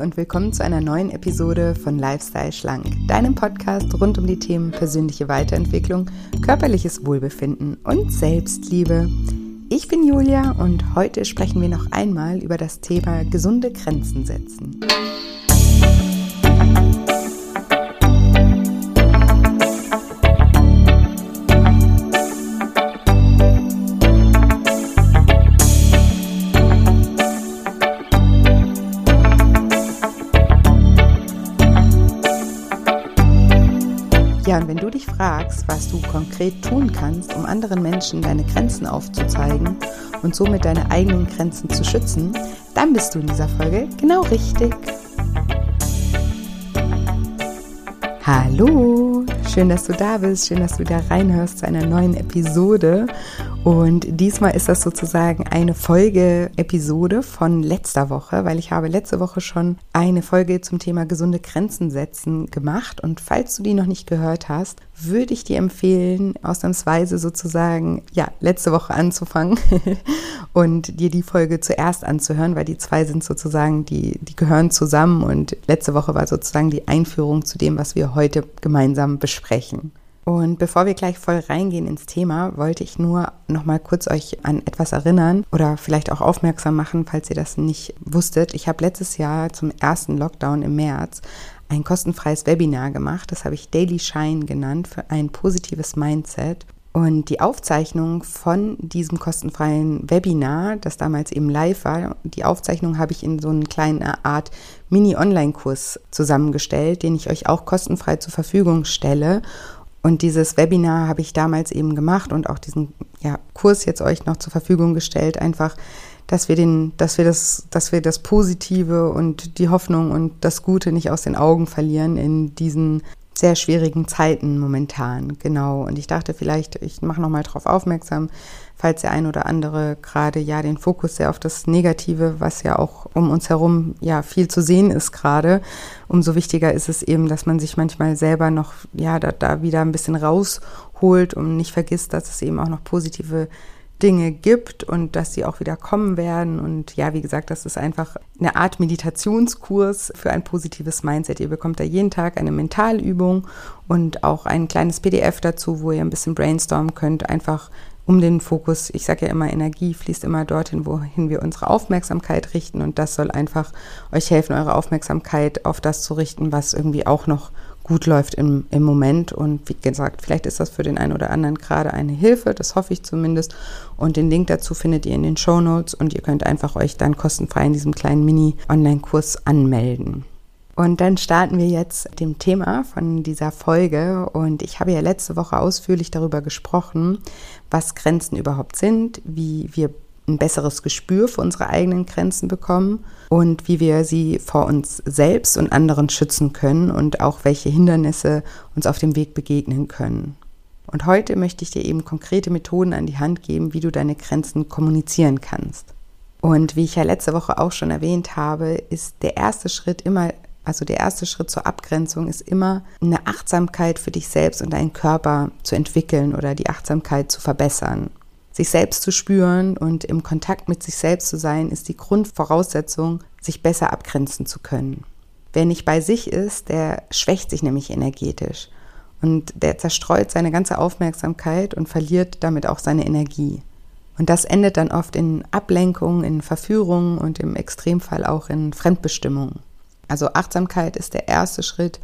Und willkommen zu einer neuen Episode von Lifestyle Schlank, deinem Podcast rund um die Themen persönliche Weiterentwicklung, körperliches Wohlbefinden und Selbstliebe. Ich bin Julia und heute sprechen wir noch einmal über das Thema gesunde Grenzen setzen. Dich fragst, was du konkret tun kannst, um anderen Menschen deine Grenzen aufzuzeigen und somit deine eigenen Grenzen zu schützen, dann bist du in dieser Folge genau richtig. Hallo, schön, dass du da bist, schön, dass du da reinhörst zu einer neuen Episode. Und diesmal ist das sozusagen eine Folge-Episode von letzter Woche, weil ich habe letzte Woche schon eine Folge zum Thema gesunde Grenzen setzen gemacht. Und falls du die noch nicht gehört hast, würde ich dir empfehlen, ausnahmsweise sozusagen, ja, letzte Woche anzufangen und dir die Folge zuerst anzuhören, weil die zwei sind sozusagen, die, die gehören zusammen und letzte Woche war sozusagen die Einführung zu dem, was wir heute gemeinsam besprechen. Und bevor wir gleich voll reingehen ins Thema, wollte ich nur noch mal kurz euch an etwas erinnern oder vielleicht auch aufmerksam machen, falls ihr das nicht wusstet. Ich habe letztes Jahr zum ersten Lockdown im März ein kostenfreies Webinar gemacht. Das habe ich Daily Shine genannt für ein positives Mindset. Und die Aufzeichnung von diesem kostenfreien Webinar, das damals eben live war, die Aufzeichnung habe ich in so eine kleine Art Mini-Online-Kurs zusammengestellt, den ich euch auch kostenfrei zur Verfügung stelle. Und dieses Webinar habe ich damals eben gemacht und auch diesen ja, Kurs jetzt euch noch zur Verfügung gestellt, einfach, dass wir den, dass wir das, dass wir das Positive und die Hoffnung und das Gute nicht aus den Augen verlieren in diesen sehr schwierigen Zeiten momentan. Genau. Und ich dachte vielleicht, ich mache nochmal darauf aufmerksam, falls der ein oder andere gerade ja den Fokus sehr auf das Negative, was ja auch um uns herum ja viel zu sehen ist gerade, umso wichtiger ist es eben, dass man sich manchmal selber noch ja da, da wieder ein bisschen rausholt und nicht vergisst, dass es eben auch noch positive Dinge gibt und dass sie auch wieder kommen werden. Und ja, wie gesagt, das ist einfach eine Art Meditationskurs für ein positives Mindset. Ihr bekommt da jeden Tag eine Mentalübung und auch ein kleines PDF dazu, wo ihr ein bisschen brainstormen könnt, einfach um den Fokus, ich sage ja immer, Energie fließt immer dorthin, wohin wir unsere Aufmerksamkeit richten. Und das soll einfach euch helfen, eure Aufmerksamkeit auf das zu richten, was irgendwie auch noch gut läuft im, im Moment. Und wie gesagt, vielleicht ist das für den einen oder anderen gerade eine Hilfe, das hoffe ich zumindest. Und den Link dazu findet ihr in den Show Notes und ihr könnt einfach euch dann kostenfrei in diesem kleinen Mini-Online-Kurs anmelden. Und dann starten wir jetzt mit dem Thema von dieser Folge. Und ich habe ja letzte Woche ausführlich darüber gesprochen, was Grenzen überhaupt sind, wie wir ein besseres Gespür für unsere eigenen Grenzen bekommen und wie wir sie vor uns selbst und anderen schützen können und auch welche Hindernisse uns auf dem Weg begegnen können. Und heute möchte ich dir eben konkrete Methoden an die Hand geben, wie du deine Grenzen kommunizieren kannst. Und wie ich ja letzte Woche auch schon erwähnt habe, ist der erste Schritt immer also der erste Schritt zur Abgrenzung ist immer eine Achtsamkeit für dich selbst und deinen Körper zu entwickeln oder die Achtsamkeit zu verbessern. Sich selbst zu spüren und im Kontakt mit sich selbst zu sein, ist die Grundvoraussetzung, sich besser abgrenzen zu können. Wer nicht bei sich ist, der schwächt sich nämlich energetisch und der zerstreut seine ganze Aufmerksamkeit und verliert damit auch seine Energie. Und das endet dann oft in Ablenkungen, in Verführungen und im Extremfall auch in Fremdbestimmungen. Also Achtsamkeit ist der erste Schritt,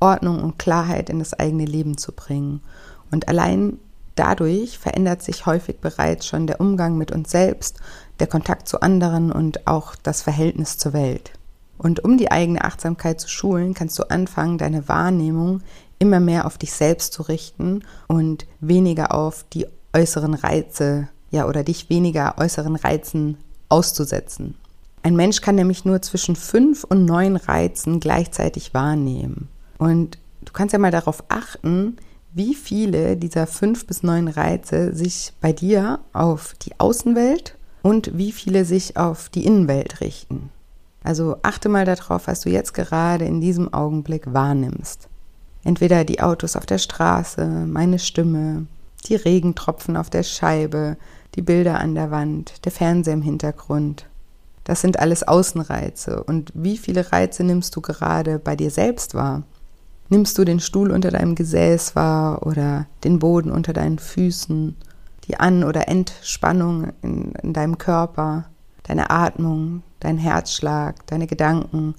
Ordnung und Klarheit in das eigene Leben zu bringen. Und allein dadurch verändert sich häufig bereits schon der Umgang mit uns selbst, der Kontakt zu anderen und auch das Verhältnis zur Welt. Und um die eigene Achtsamkeit zu schulen, kannst du anfangen, deine Wahrnehmung immer mehr auf dich selbst zu richten und weniger auf die äußeren Reize, ja, oder dich weniger äußeren Reizen auszusetzen. Ein Mensch kann nämlich nur zwischen fünf und neun Reizen gleichzeitig wahrnehmen. Und du kannst ja mal darauf achten, wie viele dieser fünf bis neun Reize sich bei dir auf die Außenwelt und wie viele sich auf die Innenwelt richten. Also achte mal darauf, was du jetzt gerade in diesem Augenblick wahrnimmst. Entweder die Autos auf der Straße, meine Stimme, die Regentropfen auf der Scheibe, die Bilder an der Wand, der Fernseher im Hintergrund. Das sind alles Außenreize. Und wie viele Reize nimmst du gerade bei dir selbst wahr? Nimmst du den Stuhl unter deinem Gesäß wahr oder den Boden unter deinen Füßen, die An- oder Entspannung in, in deinem Körper, deine Atmung, dein Herzschlag, deine Gedanken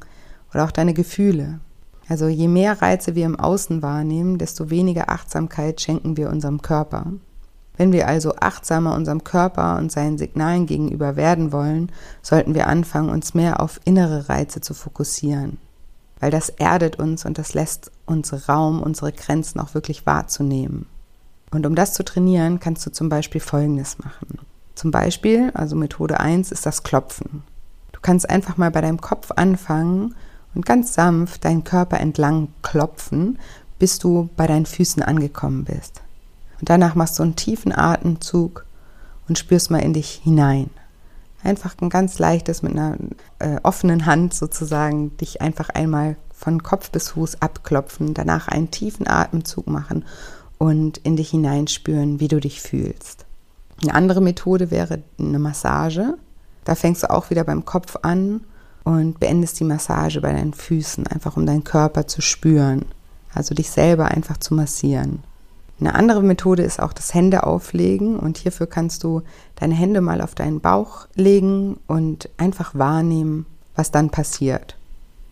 oder auch deine Gefühle? Also je mehr Reize wir im Außen wahrnehmen, desto weniger Achtsamkeit schenken wir unserem Körper. Wenn wir also achtsamer unserem Körper und seinen Signalen gegenüber werden wollen, sollten wir anfangen, uns mehr auf innere Reize zu fokussieren weil das erdet uns und das lässt uns Raum, unsere Grenzen auch wirklich wahrzunehmen. Und um das zu trainieren, kannst du zum Beispiel Folgendes machen. Zum Beispiel, also Methode 1 ist das Klopfen. Du kannst einfach mal bei deinem Kopf anfangen und ganz sanft deinen Körper entlang klopfen, bis du bei deinen Füßen angekommen bist. Und danach machst du einen tiefen Atemzug und spürst mal in dich hinein einfach ein ganz leichtes mit einer äh, offenen Hand sozusagen dich einfach einmal von Kopf bis Fuß abklopfen, danach einen tiefen Atemzug machen und in dich hineinspüren, wie du dich fühlst. Eine andere Methode wäre eine Massage. Da fängst du auch wieder beim Kopf an und beendest die Massage bei deinen Füßen, einfach um deinen Körper zu spüren, also dich selber einfach zu massieren. Eine andere Methode ist auch das Hände auflegen und hierfür kannst du deine Hände mal auf deinen Bauch legen und einfach wahrnehmen, was dann passiert.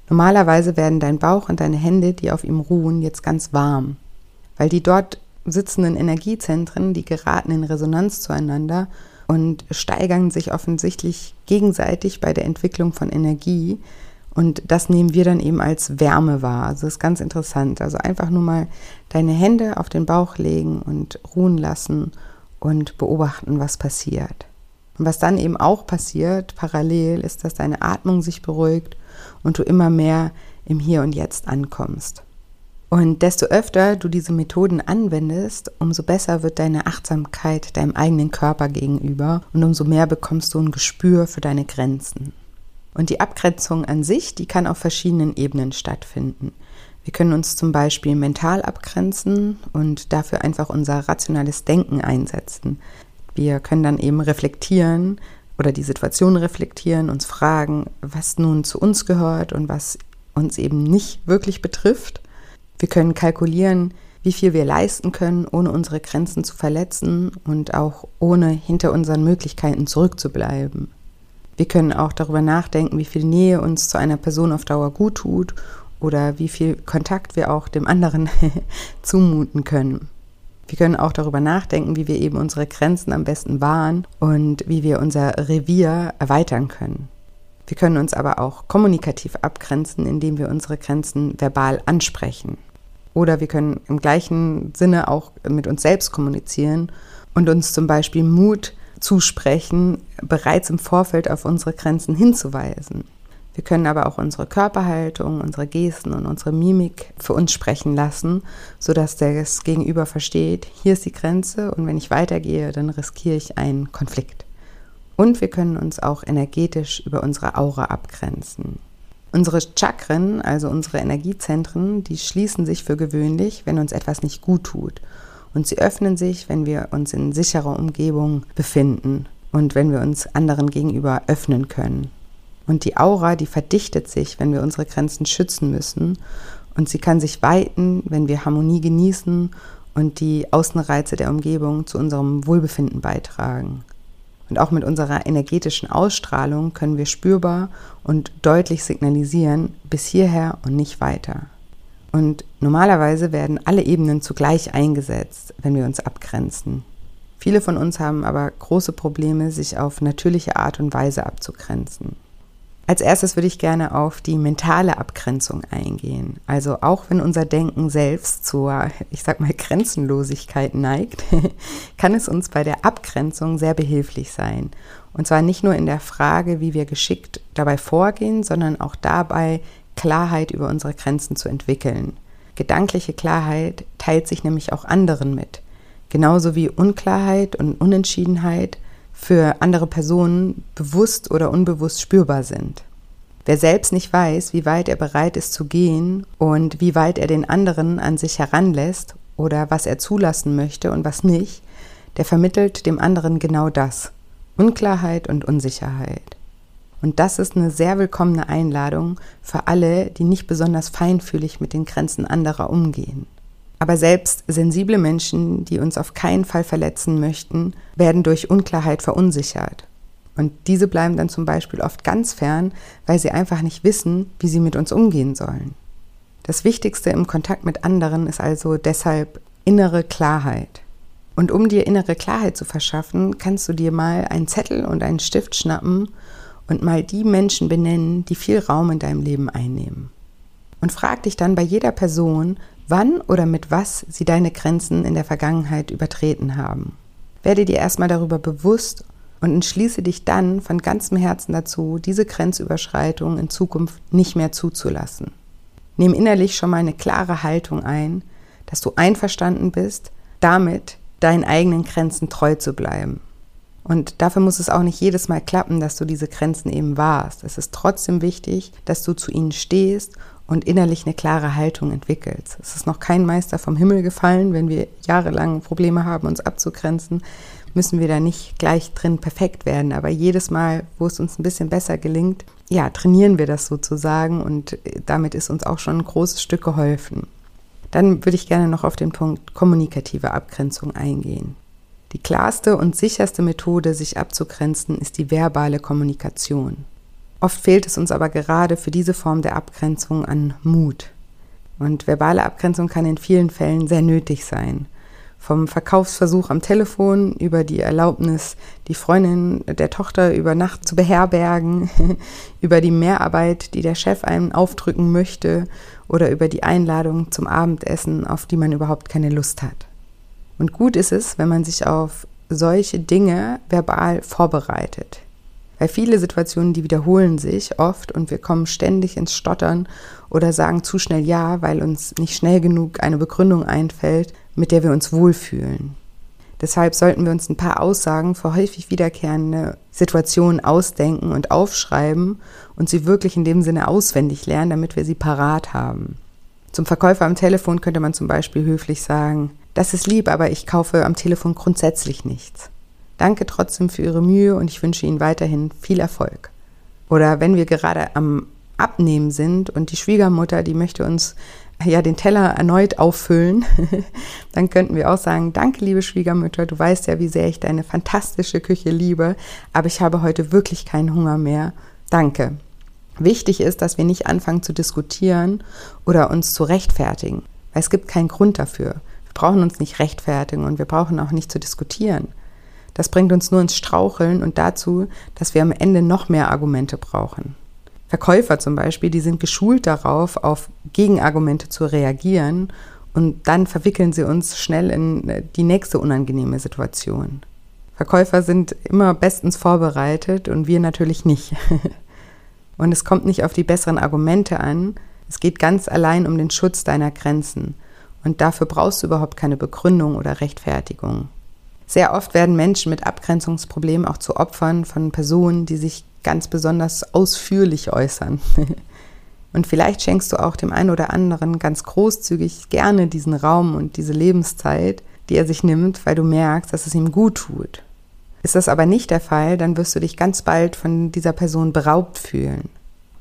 Normalerweise werden dein Bauch und deine Hände, die auf ihm ruhen, jetzt ganz warm, weil die dort sitzenden Energiezentren, die geraten in Resonanz zueinander und steigern sich offensichtlich gegenseitig bei der Entwicklung von Energie, und das nehmen wir dann eben als Wärme wahr. Also das ist ganz interessant. Also einfach nur mal deine Hände auf den Bauch legen und ruhen lassen und beobachten, was passiert. Und was dann eben auch passiert, parallel, ist, dass deine Atmung sich beruhigt und du immer mehr im Hier und Jetzt ankommst. Und desto öfter du diese Methoden anwendest, umso besser wird deine Achtsamkeit deinem eigenen Körper gegenüber und umso mehr bekommst du ein Gespür für deine Grenzen. Und die Abgrenzung an sich, die kann auf verschiedenen Ebenen stattfinden. Wir können uns zum Beispiel mental abgrenzen und dafür einfach unser rationales Denken einsetzen. Wir können dann eben reflektieren oder die Situation reflektieren, uns fragen, was nun zu uns gehört und was uns eben nicht wirklich betrifft. Wir können kalkulieren, wie viel wir leisten können, ohne unsere Grenzen zu verletzen und auch ohne hinter unseren Möglichkeiten zurückzubleiben. Wir können auch darüber nachdenken, wie viel Nähe uns zu einer Person auf Dauer gut tut oder wie viel Kontakt wir auch dem anderen zumuten können. Wir können auch darüber nachdenken, wie wir eben unsere Grenzen am besten wahren und wie wir unser Revier erweitern können. Wir können uns aber auch kommunikativ abgrenzen, indem wir unsere Grenzen verbal ansprechen. Oder wir können im gleichen Sinne auch mit uns selbst kommunizieren und uns zum Beispiel Mut zusprechen, bereits im Vorfeld auf unsere Grenzen hinzuweisen. Wir können aber auch unsere Körperhaltung, unsere Gesten und unsere Mimik für uns sprechen lassen, sodass das Gegenüber versteht, hier ist die Grenze und wenn ich weitergehe, dann riskiere ich einen Konflikt. Und wir können uns auch energetisch über unsere Aura abgrenzen. Unsere Chakren, also unsere Energiezentren, die schließen sich für gewöhnlich, wenn uns etwas nicht gut tut und sie öffnen sich, wenn wir uns in sicherer Umgebung befinden und wenn wir uns anderen gegenüber öffnen können. Und die Aura, die verdichtet sich, wenn wir unsere Grenzen schützen müssen und sie kann sich weiten, wenn wir Harmonie genießen und die Außenreize der Umgebung zu unserem Wohlbefinden beitragen. Und auch mit unserer energetischen Ausstrahlung können wir spürbar und deutlich signalisieren, bis hierher und nicht weiter. Und normalerweise werden alle Ebenen zugleich eingesetzt, wenn wir uns abgrenzen. Viele von uns haben aber große Probleme, sich auf natürliche Art und Weise abzugrenzen. Als erstes würde ich gerne auf die mentale Abgrenzung eingehen. Also auch wenn unser Denken selbst zur, ich sag mal, Grenzenlosigkeit neigt, kann es uns bei der Abgrenzung sehr behilflich sein. Und zwar nicht nur in der Frage, wie wir geschickt dabei vorgehen, sondern auch dabei, Klarheit über unsere Grenzen zu entwickeln. Gedankliche Klarheit teilt sich nämlich auch anderen mit. Genauso wie Unklarheit und Unentschiedenheit für andere Personen bewusst oder unbewusst spürbar sind. Wer selbst nicht weiß, wie weit er bereit ist zu gehen und wie weit er den anderen an sich heranlässt oder was er zulassen möchte und was nicht, der vermittelt dem anderen genau das. Unklarheit und Unsicherheit. Und das ist eine sehr willkommene Einladung für alle, die nicht besonders feinfühlig mit den Grenzen anderer umgehen. Aber selbst sensible Menschen, die uns auf keinen Fall verletzen möchten, werden durch Unklarheit verunsichert. Und diese bleiben dann zum Beispiel oft ganz fern, weil sie einfach nicht wissen, wie sie mit uns umgehen sollen. Das Wichtigste im Kontakt mit anderen ist also deshalb innere Klarheit. Und um dir innere Klarheit zu verschaffen, kannst du dir mal einen Zettel und einen Stift schnappen und mal die Menschen benennen, die viel Raum in deinem Leben einnehmen. Und frag dich dann bei jeder Person, wann oder mit was sie deine Grenzen in der Vergangenheit übertreten haben. Werde dir erstmal darüber bewusst und entschließe dich dann von ganzem Herzen dazu, diese Grenzüberschreitung in Zukunft nicht mehr zuzulassen. Nimm innerlich schon mal eine klare Haltung ein, dass du einverstanden bist, damit deinen eigenen Grenzen treu zu bleiben. Und dafür muss es auch nicht jedes Mal klappen, dass du diese Grenzen eben wahrst. Es ist trotzdem wichtig, dass du zu ihnen stehst und innerlich eine klare Haltung entwickelst. Es ist noch kein Meister vom Himmel gefallen, wenn wir jahrelang Probleme haben, uns abzugrenzen, müssen wir da nicht gleich drin perfekt werden. Aber jedes Mal, wo es uns ein bisschen besser gelingt, ja, trainieren wir das sozusagen und damit ist uns auch schon ein großes Stück geholfen. Dann würde ich gerne noch auf den Punkt kommunikative Abgrenzung eingehen. Die klarste und sicherste Methode, sich abzugrenzen, ist die verbale Kommunikation. Oft fehlt es uns aber gerade für diese Form der Abgrenzung an Mut. Und verbale Abgrenzung kann in vielen Fällen sehr nötig sein. Vom Verkaufsversuch am Telefon über die Erlaubnis, die Freundin der Tochter über Nacht zu beherbergen, über die Mehrarbeit, die der Chef einem aufdrücken möchte oder über die Einladung zum Abendessen, auf die man überhaupt keine Lust hat. Und gut ist es, wenn man sich auf solche Dinge verbal vorbereitet. Weil viele Situationen, die wiederholen sich oft und wir kommen ständig ins Stottern oder sagen zu schnell Ja, weil uns nicht schnell genug eine Begründung einfällt, mit der wir uns wohlfühlen. Deshalb sollten wir uns ein paar Aussagen für häufig wiederkehrende Situationen ausdenken und aufschreiben und sie wirklich in dem Sinne auswendig lernen, damit wir sie parat haben. Zum Verkäufer am Telefon könnte man zum Beispiel höflich sagen, das ist lieb, aber ich kaufe am Telefon grundsätzlich nichts. Danke trotzdem für Ihre Mühe und ich wünsche Ihnen weiterhin viel Erfolg. Oder wenn wir gerade am Abnehmen sind und die Schwiegermutter, die möchte uns ja den Teller erneut auffüllen, dann könnten wir auch sagen, danke liebe Schwiegermutter, du weißt ja, wie sehr ich deine fantastische Küche liebe, aber ich habe heute wirklich keinen Hunger mehr. Danke. Wichtig ist, dass wir nicht anfangen zu diskutieren oder uns zu rechtfertigen, weil es gibt keinen Grund dafür brauchen uns nicht rechtfertigen und wir brauchen auch nicht zu diskutieren. Das bringt uns nur ins Straucheln und dazu, dass wir am Ende noch mehr Argumente brauchen. Verkäufer zum Beispiel, die sind geschult darauf, auf Gegenargumente zu reagieren und dann verwickeln sie uns schnell in äh, die nächste unangenehme Situation. Verkäufer sind immer bestens vorbereitet und wir natürlich nicht. und es kommt nicht auf die besseren Argumente an, es geht ganz allein um den Schutz deiner Grenzen. Und dafür brauchst du überhaupt keine Begründung oder Rechtfertigung. Sehr oft werden Menschen mit Abgrenzungsproblemen auch zu Opfern von Personen, die sich ganz besonders ausführlich äußern. Und vielleicht schenkst du auch dem einen oder anderen ganz großzügig gerne diesen Raum und diese Lebenszeit, die er sich nimmt, weil du merkst, dass es ihm gut tut. Ist das aber nicht der Fall, dann wirst du dich ganz bald von dieser Person beraubt fühlen.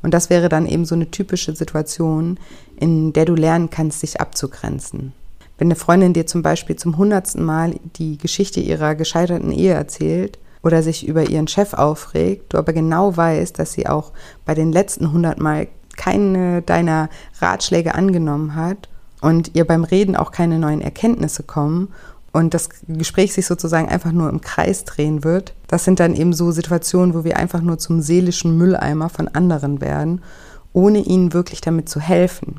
Und das wäre dann eben so eine typische Situation, in der du lernen kannst, dich abzugrenzen. Wenn eine Freundin dir zum Beispiel zum hundertsten Mal die Geschichte ihrer gescheiterten Ehe erzählt oder sich über ihren Chef aufregt, du aber genau weißt, dass sie auch bei den letzten hundert Mal keine deiner Ratschläge angenommen hat und ihr beim Reden auch keine neuen Erkenntnisse kommen und das Gespräch sich sozusagen einfach nur im Kreis drehen wird, das sind dann eben so Situationen, wo wir einfach nur zum seelischen Mülleimer von anderen werden, ohne ihnen wirklich damit zu helfen.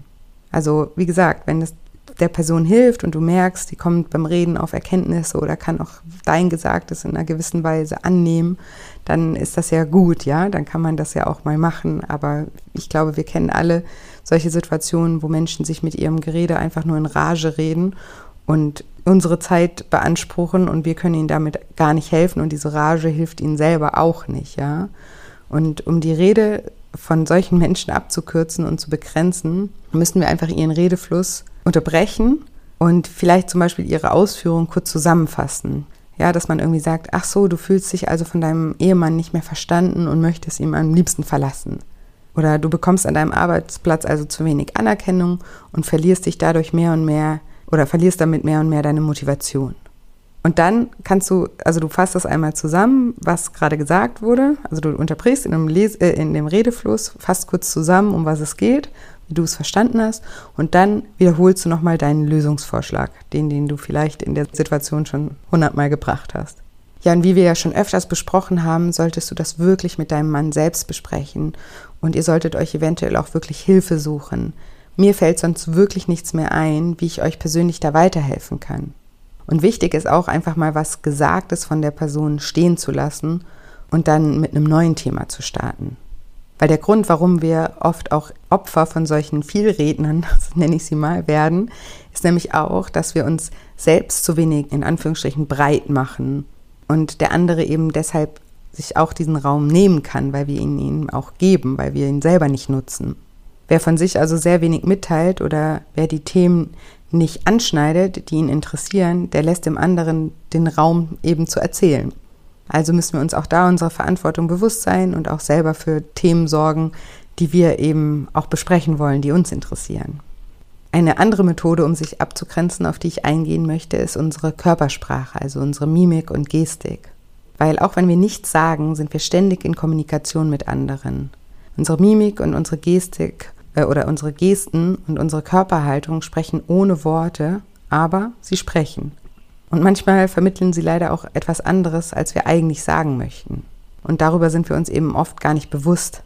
Also wie gesagt, wenn es der Person hilft und du merkst, die kommt beim Reden auf Erkenntnisse oder kann auch dein Gesagtes in einer gewissen Weise annehmen, dann ist das ja gut, ja, dann kann man das ja auch mal machen. Aber ich glaube, wir kennen alle solche Situationen, wo Menschen sich mit ihrem Gerede einfach nur in Rage reden und unsere Zeit beanspruchen und wir können ihnen damit gar nicht helfen und diese Rage hilft ihnen selber auch nicht, ja. Und um die Rede von solchen Menschen abzukürzen und zu begrenzen, müssen wir einfach ihren Redefluss unterbrechen und vielleicht zum Beispiel ihre Ausführungen kurz zusammenfassen. Ja, dass man irgendwie sagt, ach so, du fühlst dich also von deinem Ehemann nicht mehr verstanden und möchtest ihm am liebsten verlassen. Oder du bekommst an deinem Arbeitsplatz also zu wenig Anerkennung und verlierst dich dadurch mehr und mehr oder verlierst damit mehr und mehr deine Motivation. Und dann kannst du, also du fasst das einmal zusammen, was gerade gesagt wurde. Also du unterbrichst in dem, Les äh, in dem Redefluss, fasst kurz zusammen, um was es geht, wie du es verstanden hast. Und dann wiederholst du nochmal deinen Lösungsvorschlag, den, den du vielleicht in der Situation schon hundertmal gebracht hast. Ja, und wie wir ja schon öfters besprochen haben, solltest du das wirklich mit deinem Mann selbst besprechen. Und ihr solltet euch eventuell auch wirklich Hilfe suchen. Mir fällt sonst wirklich nichts mehr ein, wie ich euch persönlich da weiterhelfen kann. Und wichtig ist auch einfach mal was Gesagtes von der Person stehen zu lassen und dann mit einem neuen Thema zu starten. Weil der Grund, warum wir oft auch Opfer von solchen Vielrednern, so nenne ich sie mal, werden, ist nämlich auch, dass wir uns selbst zu wenig in Anführungsstrichen breit machen und der andere eben deshalb sich auch diesen Raum nehmen kann, weil wir ihn ihm auch geben, weil wir ihn selber nicht nutzen. Wer von sich also sehr wenig mitteilt oder wer die Themen nicht anschneidet, die ihn interessieren, der lässt dem anderen den Raum eben zu erzählen. Also müssen wir uns auch da unserer Verantwortung bewusst sein und auch selber für Themen sorgen, die wir eben auch besprechen wollen, die uns interessieren. Eine andere Methode, um sich abzugrenzen, auf die ich eingehen möchte, ist unsere Körpersprache, also unsere Mimik und Gestik. Weil auch wenn wir nichts sagen, sind wir ständig in Kommunikation mit anderen. Unsere Mimik und unsere Gestik äh, oder unsere Gesten und unsere Körperhaltung sprechen ohne Worte, aber sie sprechen. Und manchmal vermitteln sie leider auch etwas anderes, als wir eigentlich sagen möchten. Und darüber sind wir uns eben oft gar nicht bewusst.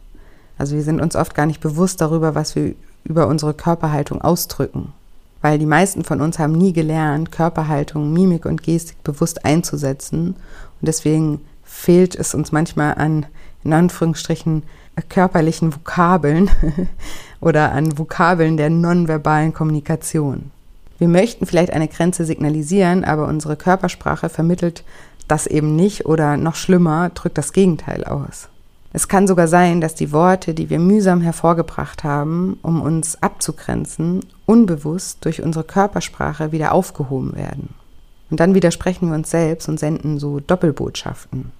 Also wir sind uns oft gar nicht bewusst darüber, was wir über unsere Körperhaltung ausdrücken. Weil die meisten von uns haben nie gelernt, Körperhaltung, Mimik und Gestik bewusst einzusetzen. Und deswegen fehlt es uns manchmal an, in Anführungsstrichen, körperlichen Vokabeln oder an Vokabeln der nonverbalen Kommunikation. Wir möchten vielleicht eine Grenze signalisieren, aber unsere Körpersprache vermittelt das eben nicht oder noch schlimmer, drückt das Gegenteil aus. Es kann sogar sein, dass die Worte, die wir mühsam hervorgebracht haben, um uns abzugrenzen, unbewusst durch unsere Körpersprache wieder aufgehoben werden. Und dann widersprechen wir uns selbst und senden so Doppelbotschaften.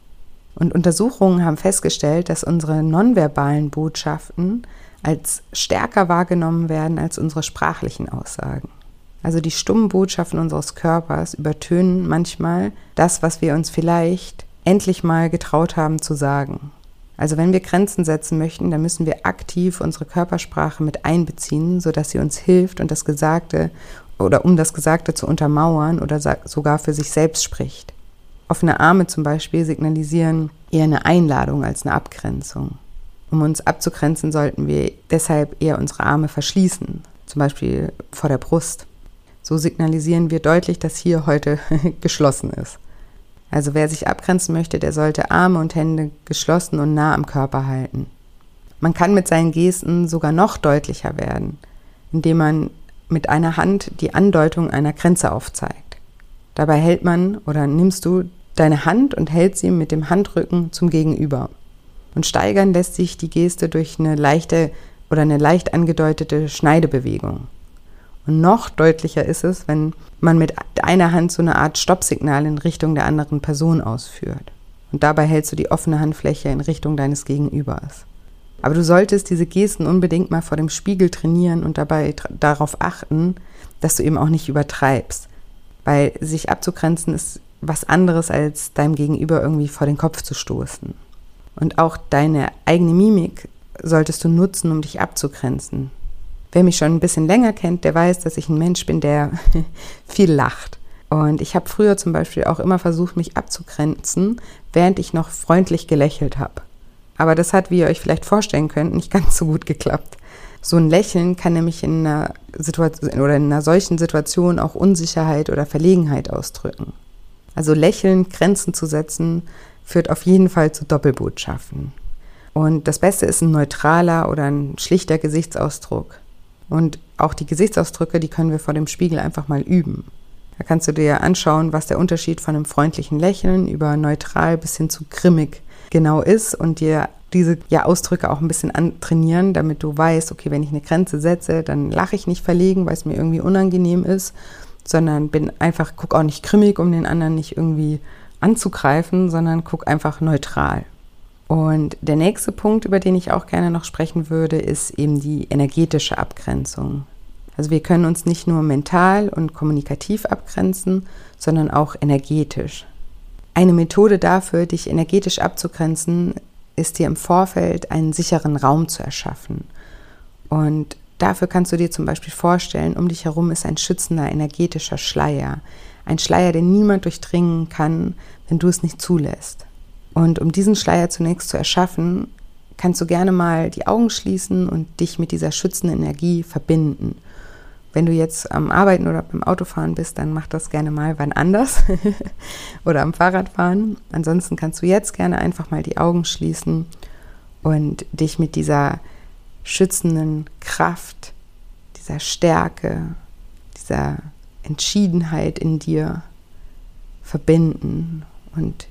Und Untersuchungen haben festgestellt, dass unsere nonverbalen Botschaften als stärker wahrgenommen werden als unsere sprachlichen Aussagen. Also die stummen Botschaften unseres Körpers übertönen manchmal das, was wir uns vielleicht endlich mal getraut haben zu sagen. Also wenn wir Grenzen setzen möchten, dann müssen wir aktiv unsere Körpersprache mit einbeziehen, sodass sie uns hilft und das Gesagte oder um das Gesagte zu untermauern oder sogar für sich selbst spricht. Offene Arme zum Beispiel signalisieren eher eine Einladung als eine Abgrenzung. Um uns abzugrenzen, sollten wir deshalb eher unsere Arme verschließen, zum Beispiel vor der Brust. So signalisieren wir deutlich, dass hier heute geschlossen ist. Also wer sich abgrenzen möchte, der sollte Arme und Hände geschlossen und nah am Körper halten. Man kann mit seinen Gesten sogar noch deutlicher werden, indem man mit einer Hand die Andeutung einer Grenze aufzeigt. Dabei hält man oder nimmst du deine Hand und hält sie mit dem Handrücken zum Gegenüber. Und steigern lässt sich die Geste durch eine leichte oder eine leicht angedeutete Schneidebewegung. Und noch deutlicher ist es, wenn man mit einer Hand so eine Art Stoppsignal in Richtung der anderen Person ausführt. Und dabei hältst du die offene Handfläche in Richtung deines Gegenübers. Aber du solltest diese Gesten unbedingt mal vor dem Spiegel trainieren und dabei darauf achten, dass du eben auch nicht übertreibst. Weil sich abzugrenzen ist was anderes als deinem Gegenüber irgendwie vor den Kopf zu stoßen. Und auch deine eigene Mimik solltest du nutzen, um dich abzugrenzen. Wer mich schon ein bisschen länger kennt, der weiß, dass ich ein Mensch bin, der viel lacht. Und ich habe früher zum Beispiel auch immer versucht, mich abzugrenzen, während ich noch freundlich gelächelt habe. Aber das hat, wie ihr euch vielleicht vorstellen könnt, nicht ganz so gut geklappt. So ein Lächeln kann nämlich in einer Situation oder in einer solchen Situation auch Unsicherheit oder Verlegenheit ausdrücken. Also lächeln, Grenzen zu setzen, führt auf jeden Fall zu Doppelbotschaften. Und das Beste ist ein neutraler oder ein schlichter Gesichtsausdruck. Und auch die Gesichtsausdrücke, die können wir vor dem Spiegel einfach mal üben. Da kannst du dir anschauen, was der Unterschied von einem freundlichen Lächeln über neutral bis hin zu grimmig genau ist und dir diese ja, Ausdrücke auch ein bisschen antrainieren, damit du weißt, okay, wenn ich eine Grenze setze, dann lache ich nicht verlegen, weil es mir irgendwie unangenehm ist, sondern bin einfach, guck auch nicht grimmig, um den anderen nicht irgendwie anzugreifen, sondern guck einfach neutral. Und der nächste Punkt, über den ich auch gerne noch sprechen würde, ist eben die energetische Abgrenzung. Also wir können uns nicht nur mental und kommunikativ abgrenzen, sondern auch energetisch. Eine Methode dafür, dich energetisch abzugrenzen, ist dir im Vorfeld einen sicheren Raum zu erschaffen. Und dafür kannst du dir zum Beispiel vorstellen, um dich herum ist ein schützender energetischer Schleier. Ein Schleier, den niemand durchdringen kann, wenn du es nicht zulässt. Und um diesen Schleier zunächst zu erschaffen, kannst du gerne mal die Augen schließen und dich mit dieser schützenden Energie verbinden. Wenn du jetzt am Arbeiten oder beim Autofahren bist, dann mach das gerne mal wann anders oder am Fahrradfahren. Ansonsten kannst du jetzt gerne einfach mal die Augen schließen und dich mit dieser schützenden Kraft, dieser Stärke, dieser Entschiedenheit in dir verbinden und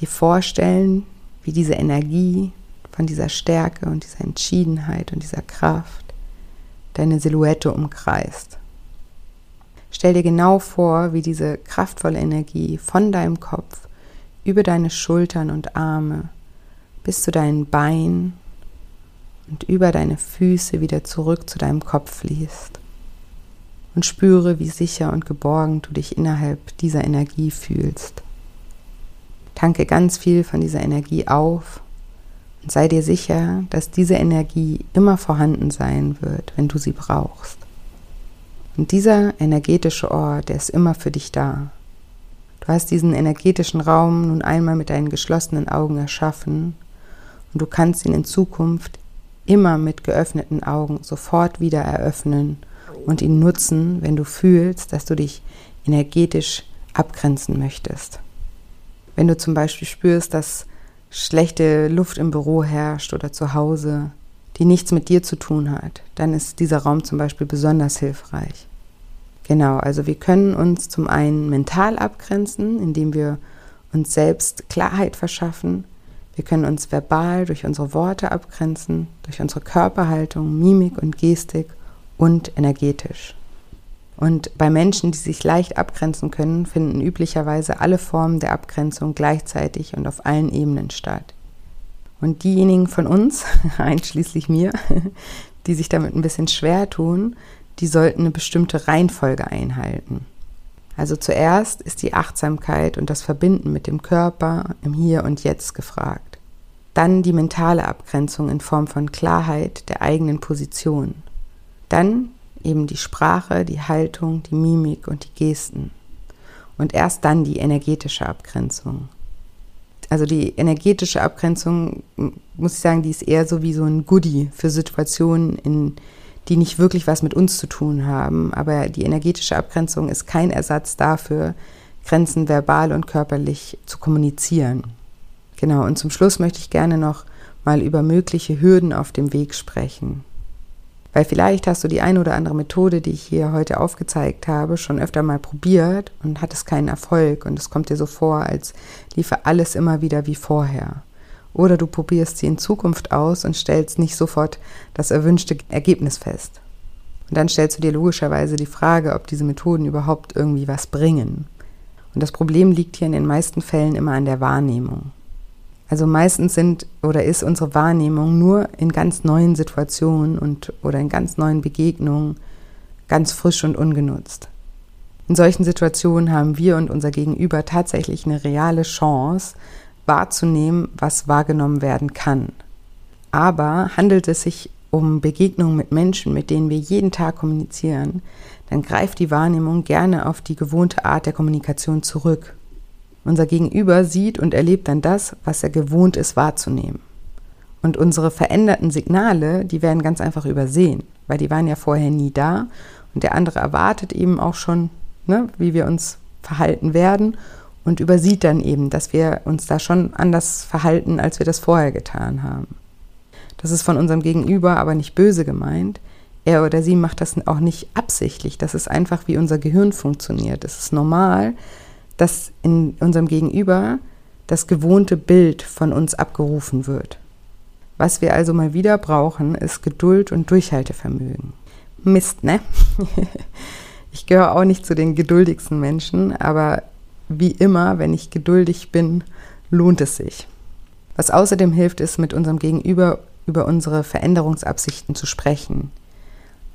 dir vorstellen, wie diese Energie von dieser Stärke und dieser Entschiedenheit und dieser Kraft deine Silhouette umkreist. Stell dir genau vor, wie diese kraftvolle Energie von deinem Kopf über deine Schultern und Arme bis zu deinen Beinen und über deine Füße wieder zurück zu deinem Kopf fließt. Und spüre, wie sicher und geborgen du dich innerhalb dieser Energie fühlst. Tanke ganz viel von dieser Energie auf und sei dir sicher, dass diese Energie immer vorhanden sein wird, wenn du sie brauchst. Und dieser energetische Ort, der ist immer für dich da. Du hast diesen energetischen Raum nun einmal mit deinen geschlossenen Augen erschaffen und du kannst ihn in Zukunft immer mit geöffneten Augen sofort wieder eröffnen und ihn nutzen, wenn du fühlst, dass du dich energetisch abgrenzen möchtest. Wenn du zum Beispiel spürst, dass schlechte Luft im Büro herrscht oder zu Hause, die nichts mit dir zu tun hat, dann ist dieser Raum zum Beispiel besonders hilfreich. Genau, also wir können uns zum einen mental abgrenzen, indem wir uns selbst Klarheit verschaffen. Wir können uns verbal durch unsere Worte abgrenzen, durch unsere Körperhaltung, Mimik und Gestik und energetisch. Und bei Menschen, die sich leicht abgrenzen können, finden üblicherweise alle Formen der Abgrenzung gleichzeitig und auf allen Ebenen statt. Und diejenigen von uns, einschließlich mir, die sich damit ein bisschen schwer tun, die sollten eine bestimmte Reihenfolge einhalten. Also zuerst ist die Achtsamkeit und das Verbinden mit dem Körper im Hier und Jetzt gefragt. Dann die mentale Abgrenzung in Form von Klarheit der eigenen Position. Dann eben die Sprache, die Haltung, die Mimik und die Gesten. Und erst dann die energetische Abgrenzung. Also die energetische Abgrenzung, muss ich sagen, die ist eher so wie so ein Goodie für Situationen, in, die nicht wirklich was mit uns zu tun haben. Aber die energetische Abgrenzung ist kein Ersatz dafür, Grenzen verbal und körperlich zu kommunizieren. Genau, und zum Schluss möchte ich gerne noch mal über mögliche Hürden auf dem Weg sprechen. Weil vielleicht hast du die eine oder andere Methode, die ich hier heute aufgezeigt habe, schon öfter mal probiert und hattest keinen Erfolg und es kommt dir so vor, als liefe alles immer wieder wie vorher. Oder du probierst sie in Zukunft aus und stellst nicht sofort das erwünschte Ergebnis fest. Und dann stellst du dir logischerweise die Frage, ob diese Methoden überhaupt irgendwie was bringen. Und das Problem liegt hier in den meisten Fällen immer an der Wahrnehmung. Also meistens sind oder ist unsere Wahrnehmung nur in ganz neuen Situationen und oder in ganz neuen Begegnungen ganz frisch und ungenutzt. In solchen Situationen haben wir und unser Gegenüber tatsächlich eine reale Chance, wahrzunehmen, was wahrgenommen werden kann. Aber handelt es sich um Begegnungen mit Menschen, mit denen wir jeden Tag kommunizieren, dann greift die Wahrnehmung gerne auf die gewohnte Art der Kommunikation zurück unser Gegenüber sieht und erlebt dann das, was er gewohnt ist wahrzunehmen. Und unsere veränderten Signale, die werden ganz einfach übersehen, weil die waren ja vorher nie da und der andere erwartet eben auch schon, ne, wie wir uns verhalten werden und übersieht dann eben, dass wir uns da schon anders verhalten, als wir das vorher getan haben. Das ist von unserem Gegenüber aber nicht böse gemeint. Er oder sie macht das auch nicht absichtlich. Das ist einfach, wie unser Gehirn funktioniert. Es ist normal, dass in unserem Gegenüber das gewohnte Bild von uns abgerufen wird. Was wir also mal wieder brauchen, ist Geduld und Durchhaltevermögen. Mist, ne? ich gehöre auch nicht zu den geduldigsten Menschen, aber wie immer, wenn ich geduldig bin, lohnt es sich. Was außerdem hilft, ist mit unserem Gegenüber über unsere Veränderungsabsichten zu sprechen.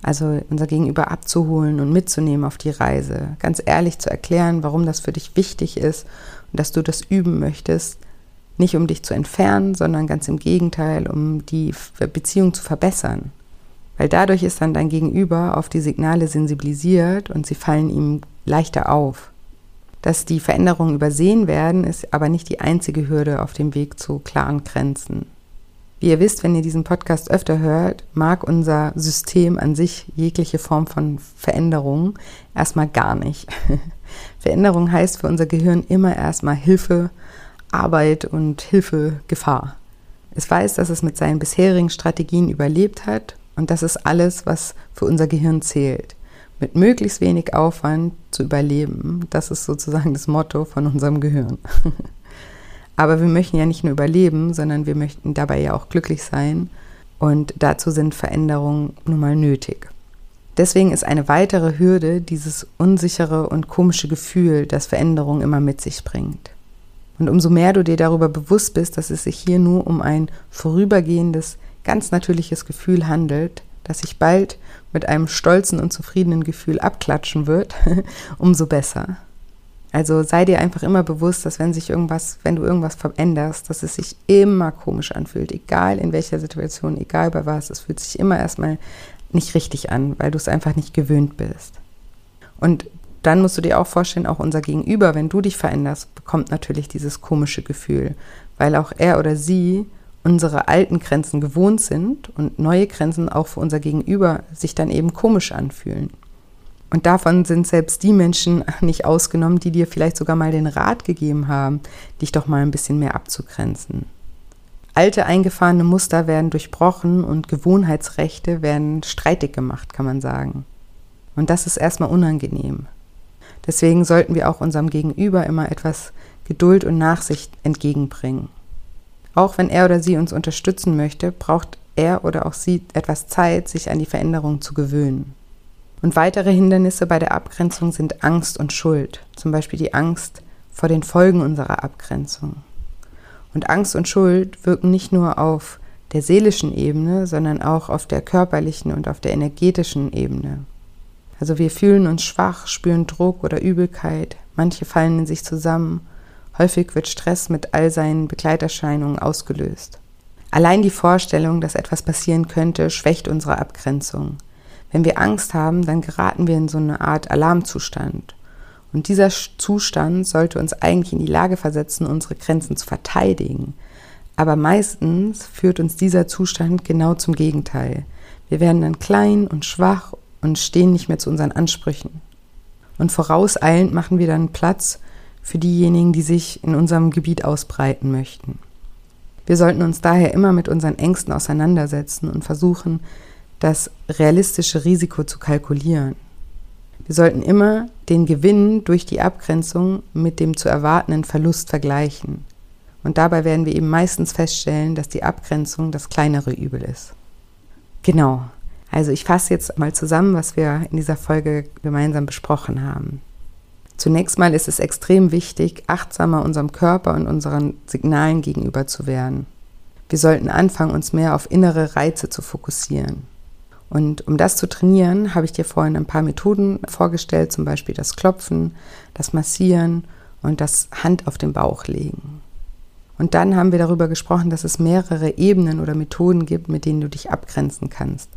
Also unser Gegenüber abzuholen und mitzunehmen auf die Reise. Ganz ehrlich zu erklären, warum das für dich wichtig ist und dass du das üben möchtest. Nicht um dich zu entfernen, sondern ganz im Gegenteil, um die Beziehung zu verbessern. Weil dadurch ist dann dein Gegenüber auf die Signale sensibilisiert und sie fallen ihm leichter auf. Dass die Veränderungen übersehen werden, ist aber nicht die einzige Hürde auf dem Weg zu klaren Grenzen. Wie ihr wisst, wenn ihr diesen Podcast öfter hört, mag unser System an sich jegliche Form von Veränderung erstmal gar nicht. Veränderung heißt für unser Gehirn immer erstmal Hilfe, Arbeit und Hilfe, Gefahr. Es weiß, dass es mit seinen bisherigen Strategien überlebt hat und das ist alles, was für unser Gehirn zählt. Mit möglichst wenig Aufwand zu überleben, das ist sozusagen das Motto von unserem Gehirn. Aber wir möchten ja nicht nur überleben, sondern wir möchten dabei ja auch glücklich sein. Und dazu sind Veränderungen nun mal nötig. Deswegen ist eine weitere Hürde dieses unsichere und komische Gefühl, das Veränderung immer mit sich bringt. Und umso mehr du dir darüber bewusst bist, dass es sich hier nur um ein vorübergehendes, ganz natürliches Gefühl handelt, das sich bald mit einem stolzen und zufriedenen Gefühl abklatschen wird, umso besser. Also sei dir einfach immer bewusst, dass wenn sich irgendwas, wenn du irgendwas veränderst, dass es sich immer komisch anfühlt, egal in welcher Situation, egal bei was, es fühlt sich immer erstmal nicht richtig an, weil du es einfach nicht gewöhnt bist. Und dann musst du dir auch vorstellen, auch unser Gegenüber, wenn du dich veränderst, bekommt natürlich dieses komische Gefühl, weil auch er oder sie unsere alten Grenzen gewohnt sind und neue Grenzen auch für unser Gegenüber sich dann eben komisch anfühlen. Und davon sind selbst die Menschen nicht ausgenommen, die dir vielleicht sogar mal den Rat gegeben haben, dich doch mal ein bisschen mehr abzugrenzen. Alte eingefahrene Muster werden durchbrochen und Gewohnheitsrechte werden streitig gemacht, kann man sagen. Und das ist erstmal unangenehm. Deswegen sollten wir auch unserem Gegenüber immer etwas Geduld und Nachsicht entgegenbringen. Auch wenn er oder sie uns unterstützen möchte, braucht er oder auch sie etwas Zeit, sich an die Veränderung zu gewöhnen. Und weitere Hindernisse bei der Abgrenzung sind Angst und Schuld, zum Beispiel die Angst vor den Folgen unserer Abgrenzung. Und Angst und Schuld wirken nicht nur auf der seelischen Ebene, sondern auch auf der körperlichen und auf der energetischen Ebene. Also wir fühlen uns schwach, spüren Druck oder Übelkeit, manche fallen in sich zusammen, häufig wird Stress mit all seinen Begleiterscheinungen ausgelöst. Allein die Vorstellung, dass etwas passieren könnte, schwächt unsere Abgrenzung. Wenn wir Angst haben, dann geraten wir in so eine Art Alarmzustand. Und dieser Zustand sollte uns eigentlich in die Lage versetzen, unsere Grenzen zu verteidigen. Aber meistens führt uns dieser Zustand genau zum Gegenteil. Wir werden dann klein und schwach und stehen nicht mehr zu unseren Ansprüchen. Und vorauseilend machen wir dann Platz für diejenigen, die sich in unserem Gebiet ausbreiten möchten. Wir sollten uns daher immer mit unseren Ängsten auseinandersetzen und versuchen, das realistische Risiko zu kalkulieren. Wir sollten immer den Gewinn durch die Abgrenzung mit dem zu erwartenden Verlust vergleichen. Und dabei werden wir eben meistens feststellen, dass die Abgrenzung das kleinere Übel ist. Genau. Also ich fasse jetzt mal zusammen, was wir in dieser Folge gemeinsam besprochen haben. Zunächst mal ist es extrem wichtig, achtsamer unserem Körper und unseren Signalen gegenüber zu werden. Wir sollten anfangen, uns mehr auf innere Reize zu fokussieren. Und um das zu trainieren, habe ich dir vorhin ein paar Methoden vorgestellt, zum Beispiel das Klopfen, das Massieren und das Hand auf den Bauch legen. Und dann haben wir darüber gesprochen, dass es mehrere Ebenen oder Methoden gibt, mit denen du dich abgrenzen kannst.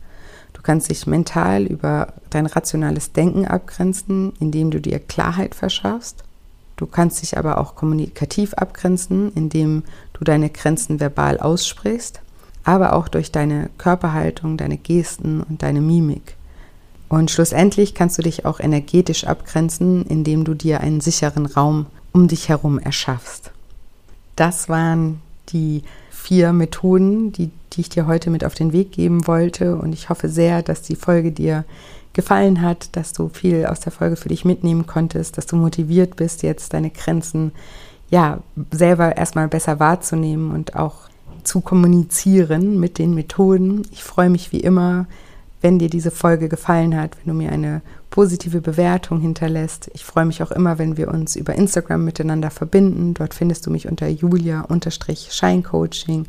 Du kannst dich mental über dein rationales Denken abgrenzen, indem du dir Klarheit verschaffst. Du kannst dich aber auch kommunikativ abgrenzen, indem du deine Grenzen verbal aussprichst aber auch durch deine Körperhaltung, deine Gesten und deine Mimik. Und schlussendlich kannst du dich auch energetisch abgrenzen, indem du dir einen sicheren Raum um dich herum erschaffst. Das waren die vier Methoden, die, die ich dir heute mit auf den Weg geben wollte. Und ich hoffe sehr, dass die Folge dir gefallen hat, dass du viel aus der Folge für dich mitnehmen konntest, dass du motiviert bist, jetzt deine Grenzen ja selber erstmal besser wahrzunehmen und auch zu kommunizieren mit den Methoden. Ich freue mich wie immer wenn dir diese Folge gefallen hat, wenn du mir eine positive Bewertung hinterlässt. Ich freue mich auch immer, wenn wir uns über Instagram miteinander verbinden. Dort findest du mich unter julia-scheincoaching.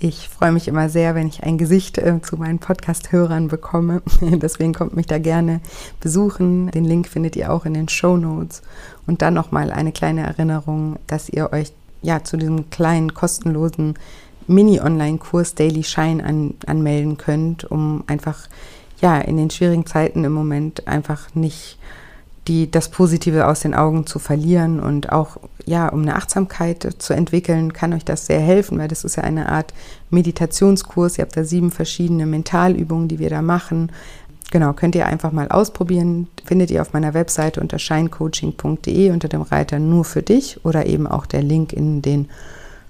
Ich freue mich immer sehr, wenn ich ein Gesicht äh, zu meinen Podcast-Hörern bekomme. Deswegen kommt mich da gerne besuchen. Den Link findet ihr auch in den Show Notes. Und dann nochmal eine kleine Erinnerung, dass ihr euch ja zu diesem kleinen kostenlosen Mini-Online-Kurs Daily Shine an, anmelden könnt, um einfach ja in den schwierigen Zeiten im Moment einfach nicht die, das Positive aus den Augen zu verlieren und auch, ja, um eine Achtsamkeit zu entwickeln, kann euch das sehr helfen, weil das ist ja eine Art Meditationskurs. Ihr habt da sieben verschiedene Mentalübungen, die wir da machen. Genau, könnt ihr einfach mal ausprobieren. Findet ihr auf meiner Webseite unter shinecoaching.de unter dem Reiter nur für dich oder eben auch der Link in den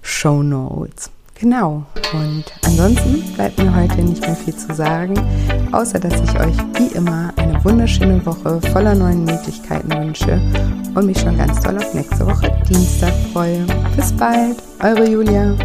Show Notes. Genau. Und ansonsten bleibt mir heute nicht mehr viel zu sagen, außer dass ich euch wie immer eine wunderschöne Woche voller neuen Möglichkeiten wünsche und mich schon ganz doll auf nächste Woche Dienstag freue. Bis bald, eure Julia.